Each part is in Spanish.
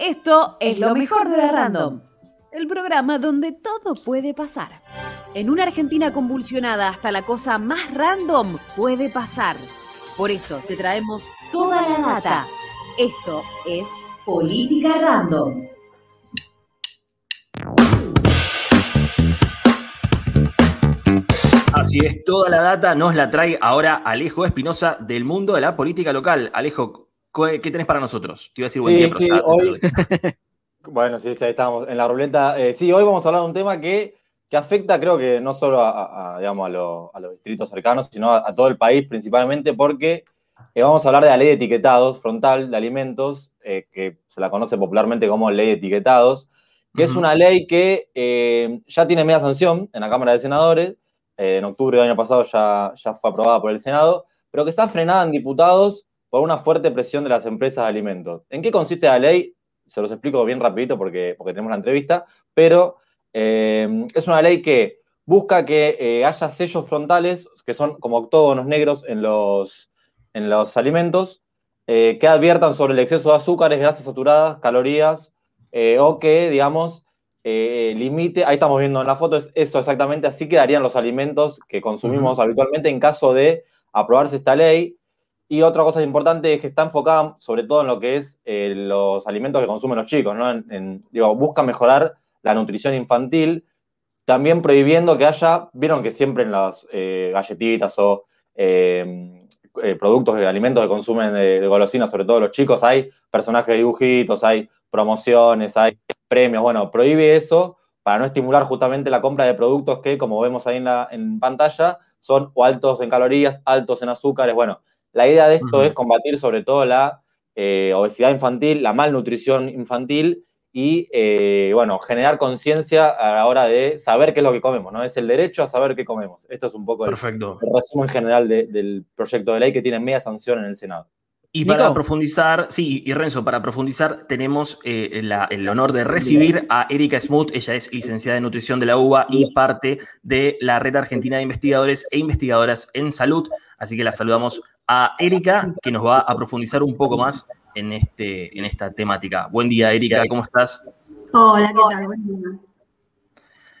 Esto es lo mejor de la Random, el programa donde todo puede pasar. En una Argentina convulsionada hasta la cosa más random puede pasar. Por eso te traemos toda la data. Esto es Política Random. Así es, toda la data nos la trae ahora Alejo Espinosa del mundo de la política local. Alejo, ¿Qué tenés para nosotros? Te iba a decir buen día, sí, hoy... Bueno, sí, ahí estamos en la ruleta. Eh, sí, hoy vamos a hablar de un tema que, que afecta, creo que no solo a, digamos, a, los distritos cercanos, sino a, todo el país principalmente porque eh, vamos a hablar de la ley de etiquetados frontal de alimentos, eh, que se la conoce popularmente como ley de etiquetados, que es una ley que ya tiene media sanción en la Cámara de Senadores, en octubre del año pasado ya, ya fue aprobada por el Senado, pero que está frenada en diputados por una fuerte presión de las empresas de alimentos. ¿En qué consiste la ley? Se los explico bien rapidito porque, porque tenemos la entrevista, pero eh, es una ley que busca que eh, haya sellos frontales, que son como octógonos negros en los, en los alimentos, eh, que adviertan sobre el exceso de azúcares, grasas saturadas, calorías, o que, digamos, limite, ahí estamos viendo en la foto, es eso exactamente, así quedarían los alimentos que consumimos habitualmente en caso de aprobarse esta ley. Y otra cosa importante es que está enfocada sobre todo en lo que es eh, los alimentos que consumen los chicos, ¿no? digo, busca mejorar la nutrición infantil, también prohibiendo que haya, vieron que siempre en las eh, galletitas o eh, productos de alimentos que consumen de, golosinas, sobre todo los chicos, hay personajes de dibujitos, hay promociones, hay premios, bueno, prohíbe eso para no estimular justamente la compra de productos que, como vemos ahí en, la, en pantalla, son o altos en calorías, altos en azúcares, bueno, la idea de esto es combatir sobre todo la eh, obesidad infantil, la malnutrición infantil y, eh, bueno, generar conciencia a la hora de saber qué es lo que comemos, ¿no? Es el derecho a saber qué comemos. Esto es un poco el, resumen general del proyecto de ley que tiene media sanción en el Senado. Y para profundizar, sí, y Renzo, para profundizar, tenemos eh, el honor de recibir a Erika Smoot. Ella es licenciada en nutrición de la UBA y parte de la Red Argentina de Investigadores e Investigadoras en Salud. Así que la saludamos a Erika, que nos va a profundizar un poco más en, este, en esta temática. Buen día, Erika, ¿cómo estás? Hola, ¿qué tal? Buen día.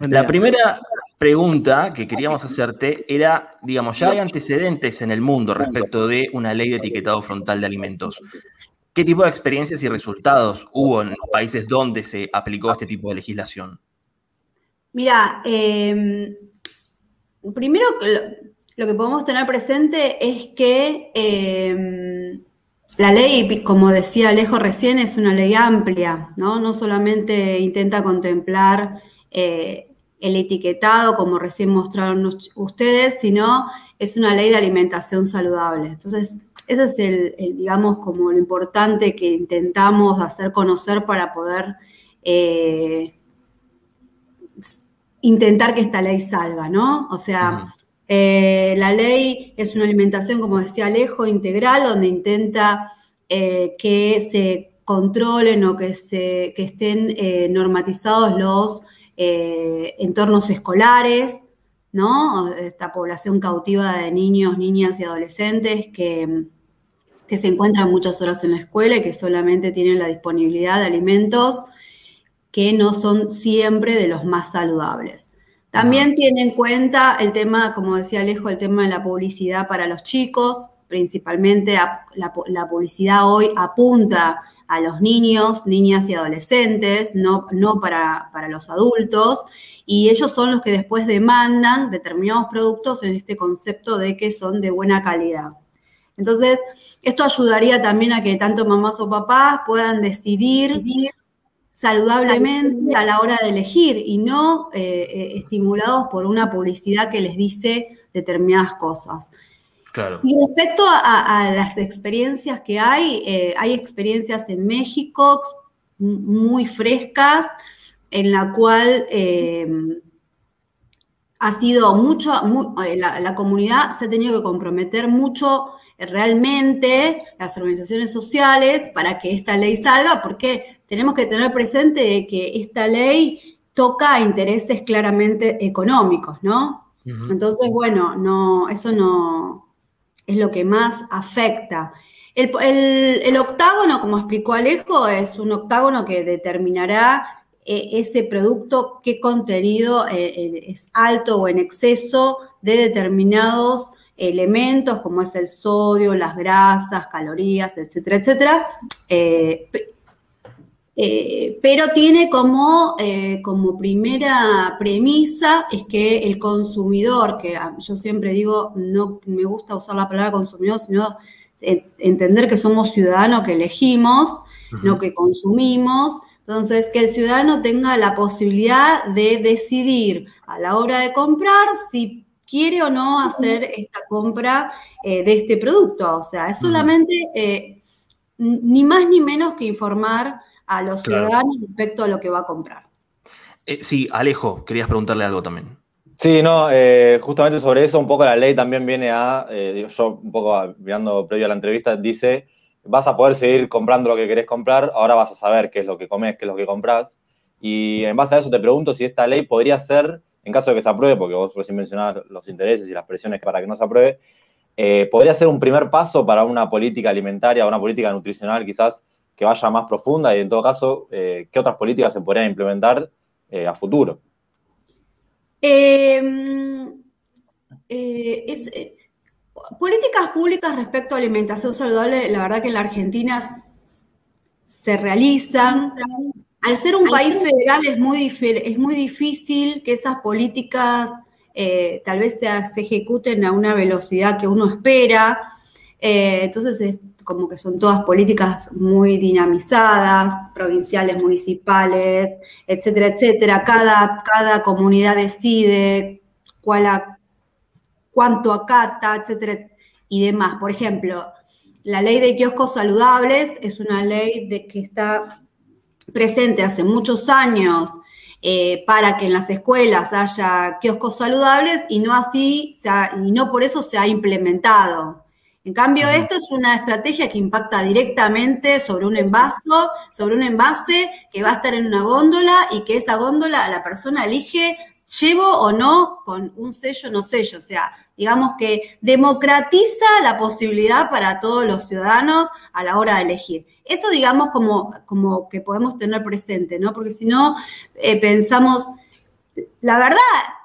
La primera pregunta que queríamos hacerte era, digamos, ya hay antecedentes en el mundo respecto de una ley de etiquetado frontal de alimentos. ¿Qué tipo de experiencias y resultados hubo en los países donde se aplicó este tipo de legislación? Mira, eh, primero lo que podemos tener presente es que em, la ley, como decía Alejo recién, es una ley amplia, ¿no? No solamente intenta contemplar eh, el etiquetado, como recién mostraron ustedes, sino es una ley de alimentación saludable. Entonces, ese es el, digamos, como lo importante que intentamos hacer conocer para poder eh, intentar que esta ley salga, ¿no? O sea, eh, la ley es una alimentación, como decía Alejo, integral, donde intenta eh, que se controlen o que, se, estén eh, normatizados los entornos escolares, ¿no? Esta población cautiva de niños, niñas y adolescentes que, que se encuentran muchas horas en la escuela y que solamente tienen la disponibilidad de alimentos que no son siempre de los más saludables. También tiene en cuenta el tema, como decía Alejo, el tema de la publicidad para los chicos, principalmente la, publicidad hoy apunta a los niños, niñas y adolescentes, no, no para, para, los adultos, y ellos son los que después demandan determinados productos en este concepto de que son de buena calidad. Entonces, esto ayudaría también a que tanto mamás o papás puedan decidir saludablemente a la hora de elegir y no eh, eh, estimulados por una publicidad que les dice determinadas cosas. Claro. Y respecto a, las experiencias que hay, eh, hay experiencias en México muy frescas, en la cual ha sido mucho, la, la, comunidad se ha tenido que comprometer mucho realmente, las organizaciones sociales, para que esta ley salga, porque tenemos que tener presente que esta ley toca intereses claramente económicos, ¿no? Entonces, bueno, no, eso no es lo que más afecta. El, octágono, como explicó Alejo, es un octágono que determinará eh, ese producto, qué contenido eh, eh, es alto o en exceso de determinados elementos, como es el sodio, las grasas, calorías, etcétera, etcétera. Pero tiene como, como primera premisa es que el consumidor, que yo siempre digo, no me gusta usar la palabra consumidor, sino entender que somos ciudadanos que elegimos, no que consumimos. Entonces, que el ciudadano tenga la posibilidad de decidir a la hora de comprar si quiere o no hacer esta compra eh, de este producto. O sea, es solamente eh, ni más ni menos que informar a los ciudadanos respecto a lo que va a comprar. Eh, sí, Alejo, querías preguntarle algo también. Sí, no, eh, justamente sobre eso un poco la ley también viene a, eh, yo un poco mirando previo a la entrevista, dice, vas a poder seguir comprando lo que querés comprar, ahora vas a saber qué es lo que comes, qué es lo que compras. Y en base a eso te pregunto si esta ley podría ser, en caso de que se apruebe, porque vos recién mencionabas los intereses y las presiones para que no se apruebe, eh, podría ser un primer paso para una política alimentaria, una política nutricional quizás que vaya más profunda y en todo caso, ¿qué otras políticas se podrían implementar a futuro? Em, eh, eh, políticas públicas respecto a alimentación saludable, la verdad que en la Argentina se realizan. Al ser un país federal es muy, es muy difícil que esas políticas eh, tal vez se, ejecuten a una velocidad que uno espera. entonces es como que son todas políticas muy dinamizadas, provinciales, municipales, etcétera, etcétera. Cada, cada comunidad decide cuál cuánto acata, etcétera, y demás. Por ejemplo, la ley de kioscos saludables es una ley de que está presente hace muchos años eh, para que en las escuelas haya kioscos saludables y no así, y no por eso se ha implementado. En cambio, esto es una estrategia que impacta directamente sobre un envase, sobre un envase que va a estar en una góndola y que esa góndola la persona elige llevo o no con un sello no sello. O sea, digamos que democratiza la posibilidad para todos los ciudadanos a la hora de elegir. Eso, digamos, como, como que podemos tener presente, ¿no? Porque si no, eh, pensamos, la verdad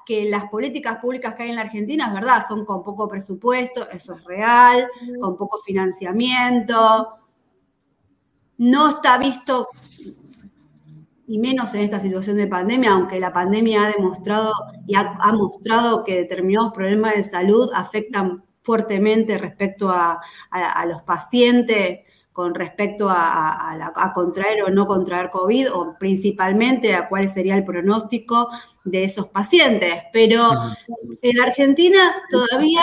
que las políticas públicas que hay en la Argentina, es verdad, son con poco presupuesto, eso es real, con poco financiamiento. No está visto, y menos en esta situación de pandemia, aunque la pandemia ha demostrado y ha, mostrado que determinados problemas de salud afectan fuertemente respecto a los pacientes con respecto a, contraer o no contraer COVID, o principalmente a cuál sería el pronóstico de esos pacientes. Pero en Argentina todavía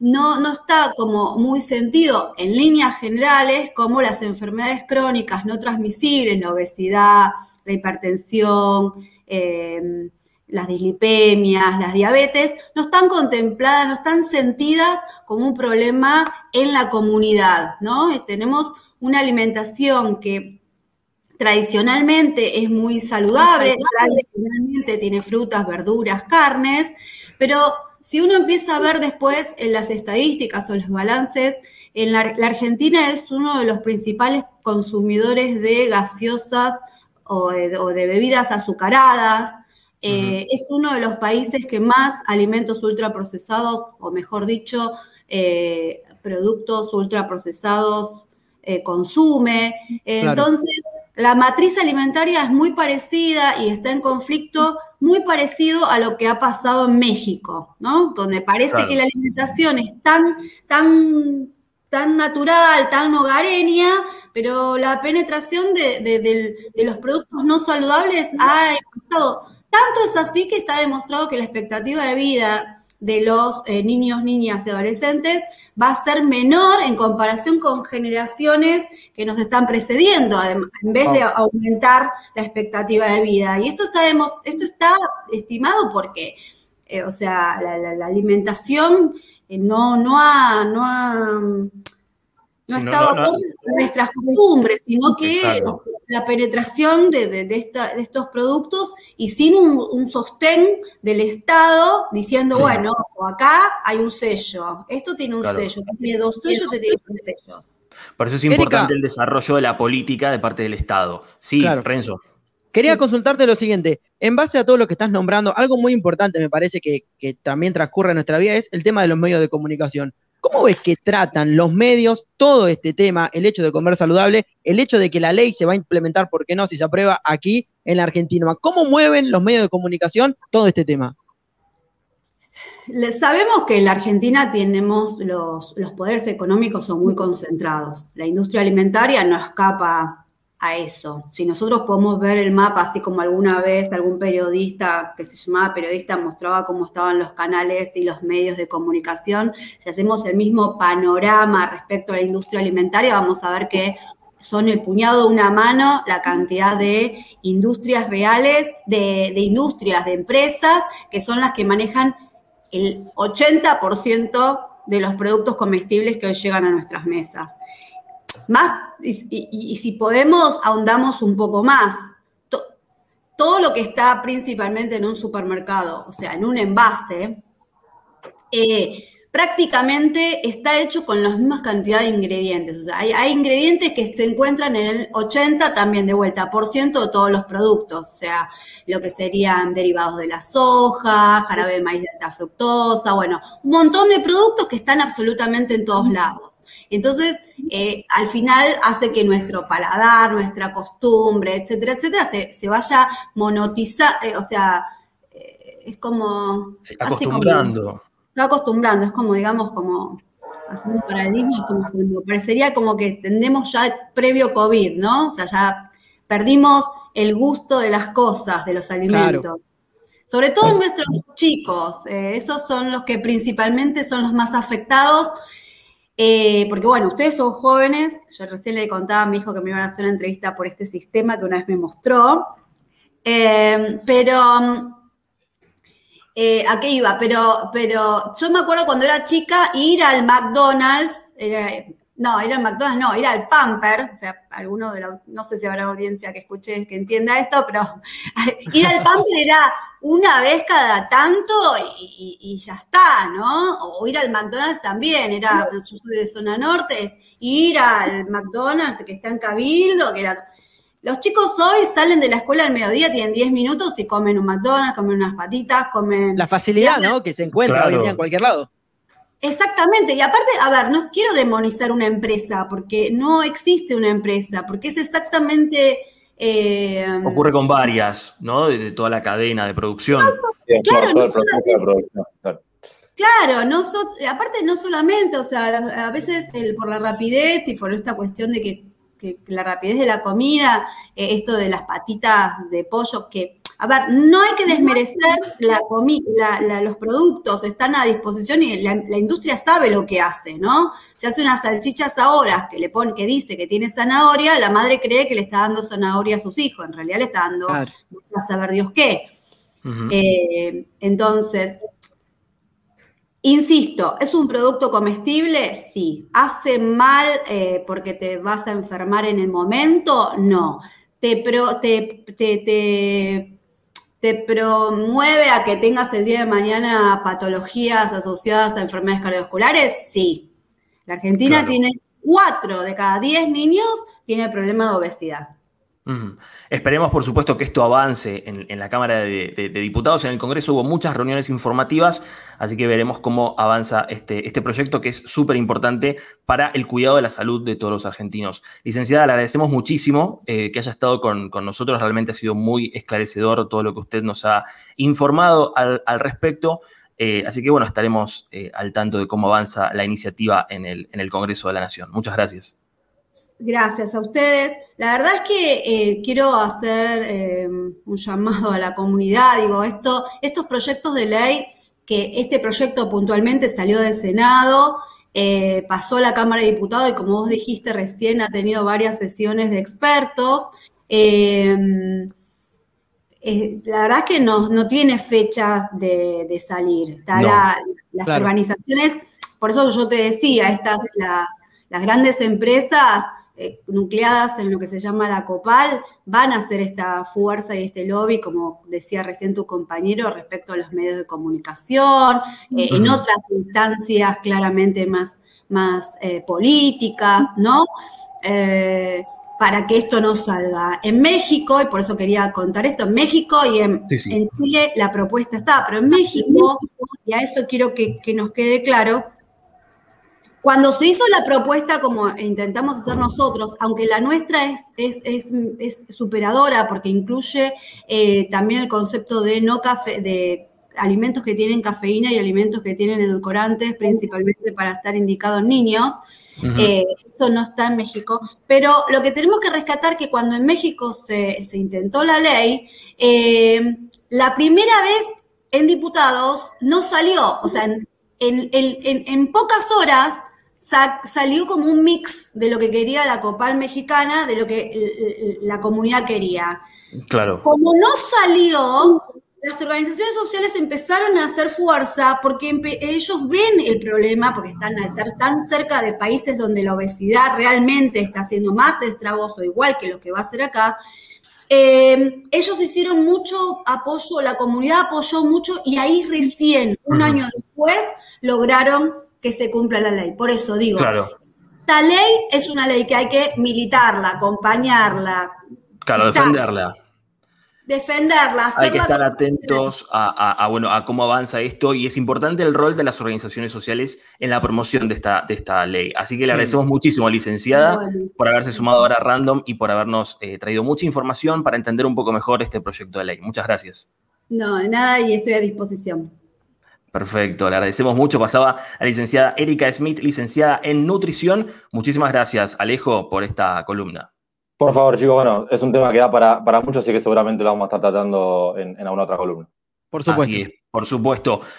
no, no está como muy sentido en líneas generales como las enfermedades crónicas no transmisibles, la obesidad, la hipertensión, em, las dislipemias, las diabetes, no están contempladas, no están sentidas como un problema en la comunidad, ¿no? Tenemos una alimentación que tradicionalmente es muy saludable, tradicionalmente tiene frutas, verduras, carnes, pero si uno empieza a ver después en las estadísticas o los balances, en la, Argentina es uno de los principales consumidores de gaseosas o de, bebidas azucaradas. Eh, es uno de los países que más alimentos ultraprocesados, o mejor dicho, eh, productos ultraprocesados eh, consume. Entonces, la matriz alimentaria es muy parecida y está en conflicto muy parecido a lo que ha pasado en México, ¿no? Donde parece que la alimentación es tan, tan, tan natural, tan hogareña, pero la penetración de, los productos no saludables ha impactado. Tanto es así que está demostrado que la expectativa de vida de los eh, niños, niñas y adolescentes va a ser menor en comparación con generaciones que nos están precediendo, en vez de aumentar la expectativa de vida. Y esto está, esto está estimado porque, eh, o sea, la, alimentación eh, no, no ha... No ha no estaba nuestras costumbres, sino que la penetración de, estos productos y sin un, sostén del Estado diciendo, bueno, acá hay un sello, esto tiene un sello, tiene dos sellos, te tiene un sello. Por eso es importante el desarrollo de la política de parte del Estado. Sí, Renzo. Quería consultarte lo siguiente, en base a todo lo que estás nombrando, algo muy importante me parece que, que también transcurre en nuestra vida es el tema de los medios de comunicación. ¿Cómo ves que tratan los medios todo este tema, el hecho de comer saludable, el hecho de que la ley se va a implementar, ¿por qué no?, si se aprueba aquí en la Argentina. ¿Cómo mueven los medios de comunicación todo este tema? Sabemos que en la Argentina tenemos los, poderes económicos son muy concentrados. La industria alimentaria no escapa a eso. Si nosotros podemos ver el mapa, así como alguna vez algún periodista que se llamaba periodista mostraba cómo estaban los canales y los medios de comunicación, si hacemos el mismo panorama respecto a la industria alimentaria, vamos a ver que son el puñado de una mano la cantidad de industrias reales, de, industrias, de empresas, que son las que manejan el 80% de los productos comestibles que hoy llegan a nuestras mesas. Más, y, si podemos, ahondamos un poco más. todo lo que está principalmente en un supermercado, o sea, en un envase, eh, prácticamente está hecho con la misma cantidad de ingredientes. O sea, hay, ingredientes que se encuentran en el 80 también de vuelta, por ciento de todos los productos. O sea, lo que serían derivados de la soja, jarabe de maíz de alta fructosa, bueno, un montón de productos que están absolutamente en todos lados. Entonces, eh, al final hace que nuestro paladar, nuestra costumbre, etcétera, etcétera, se, vaya monotizando, eh, o sea, eh, es como... acostumbrando. se va acostumbrando, es como, digamos, como haciendo un paradigma, como cuando parecería como que tendemos ya previo COVID, ¿no? O sea, ya perdimos el gusto de las cosas, de los alimentos. Sobre todo nuestros chicos, esos son los que principalmente son los más afectados eh, porque bueno, ustedes son jóvenes, yo recién le contaba a mi hijo que me iban a hacer una entrevista por este sistema que una vez me mostró, eh, pero eh, ¿a qué iba? Pero, pero yo me acuerdo cuando era chica ir al McDonald's, no, ir al McDonald's, no, ir al Pamper, o sea, alguno de la, no sé si habrá audiencia que escuche, que entienda esto, pero ir al Pamper era una vez cada tanto y, ya está, ¿no? O ir al McDonald's también, era, yo soy de zona norte, es ir al McDonald's que está en Cabildo, que era... Los chicos hoy salen de la escuela al mediodía, tienen 10 minutos y comen un McDonald's, comen unas patitas, comen... La facilidad, ¿no? Que se encuentra hoy en día en cualquier lado. Exactamente, y aparte, a ver, no quiero demonizar una empresa, porque no existe una empresa, porque es exactamente eh, Ocurre con varias, ¿no? De, toda la cadena de producción. claro, no claro. no aparte no solamente, o sea, a veces por la rapidez y por esta cuestión de que, la rapidez de la comida, eh, esto de las patitas de pollo, que a ver, no hay que desmerecer la la, los productos, están a disposición y la, industria sabe lo que hace, ¿no? Se hace unas salchichas ahora que le pone, que dice que tiene zanahoria, la madre cree que le está dando zanahoria a sus hijos, en realidad le está dando, a saber Dios qué. Eh, entonces, Insisto, ¿es un producto comestible? Sí. ¿Hace mal eh, porque te vas a enfermar en el momento? No. Te, te, te, te promueve a que tengas el día de mañana patologías asociadas a enfermedades cardiovasculares? Sí. La Argentina tiene cuatro de cada diez niños tiene problema de obesidad. Esperemos, por supuesto, que esto avance en, la Cámara de, Diputados. En el Congreso hubo muchas reuniones informativas, así que veremos cómo avanza este, este proyecto que es súper importante para el cuidado de la salud de todos los argentinos. Licenciada, le agradecemos muchísimo eh, que haya estado con, nosotros. Realmente ha sido muy esclarecedor todo lo que usted nos ha informado al, respecto. Eh, así que bueno, estaremos eh, al tanto de cómo avanza la iniciativa en el, en el Congreso de la Nación. Muchas gracias. Gracias a ustedes. La verdad es que eh, quiero hacer eh, un llamado a la comunidad. Digo, esto, estos proyectos de ley, que este proyecto puntualmente salió del Senado, eh, pasó a la Cámara de Diputados y como vos dijiste recién, ha tenido varias sesiones de expertos. la verdad es que no, tiene fecha de, salir. las organizaciones, por eso yo te decía, estas, las, las grandes empresas eh, nucleadas en lo que se llama la COPAL, van a hacer esta fuerza y este lobby, como decía recién tu compañero, respecto a los medios de comunicación, eh, en otras instancias claramente más, más eh, políticas, ¿no? Para que esto no salga. En México, y por eso quería contar esto, en México y en, Chile la propuesta está, pero en México, y a eso quiero que, nos quede claro, cuando se hizo la propuesta como intentamos hacer nosotros, aunque la nuestra es, es, superadora porque incluye eh, también el concepto de no café, de alimentos que tienen cafeína y alimentos que tienen edulcorantes, principalmente para estar indicados en niños, eh, eso no está en México. Pero lo que tenemos que rescatar que cuando en México se, intentó la ley, eh, la primera vez en diputados no salió, o sea, en, pocas horas salió como un mix de lo que quería la Copal mexicana, de lo que la comunidad quería. Claro. Como no salió, las organizaciones sociales empezaron a hacer fuerza porque ellos ven el problema, porque están estar tan cerca de países donde la obesidad realmente está haciendo más estragos o igual que lo que va a hacer acá. Eh, ellos hicieron mucho apoyo, la comunidad apoyó mucho y ahí recién, un año después, lograron que se cumpla la ley. Por eso digo, esta ley es una ley que hay que militarla, acompañarla. Claro, defenderla defenderla. Hay que estar atentos a, bueno, a cómo avanza esto y es importante el rol de las organizaciones sociales en la promoción de esta, de esta ley. Así que le agradecemos muchísimo, licenciada, por haberse sumado ahora a Random y por habernos eh, traído mucha información para entender un poco mejor este proyecto de ley. Muchas gracias. No, nada y estoy a disposición. Perfecto, le agradecemos mucho. Pasaba a la licenciada Erika Smith, licenciada en nutrición. Muchísimas gracias, Alejo, por esta columna. Por favor, chicos, bueno, es un tema que da para, para muchos, así que seguramente lo vamos a estar tratando en, en alguna otra columna. Por supuesto. por supuesto.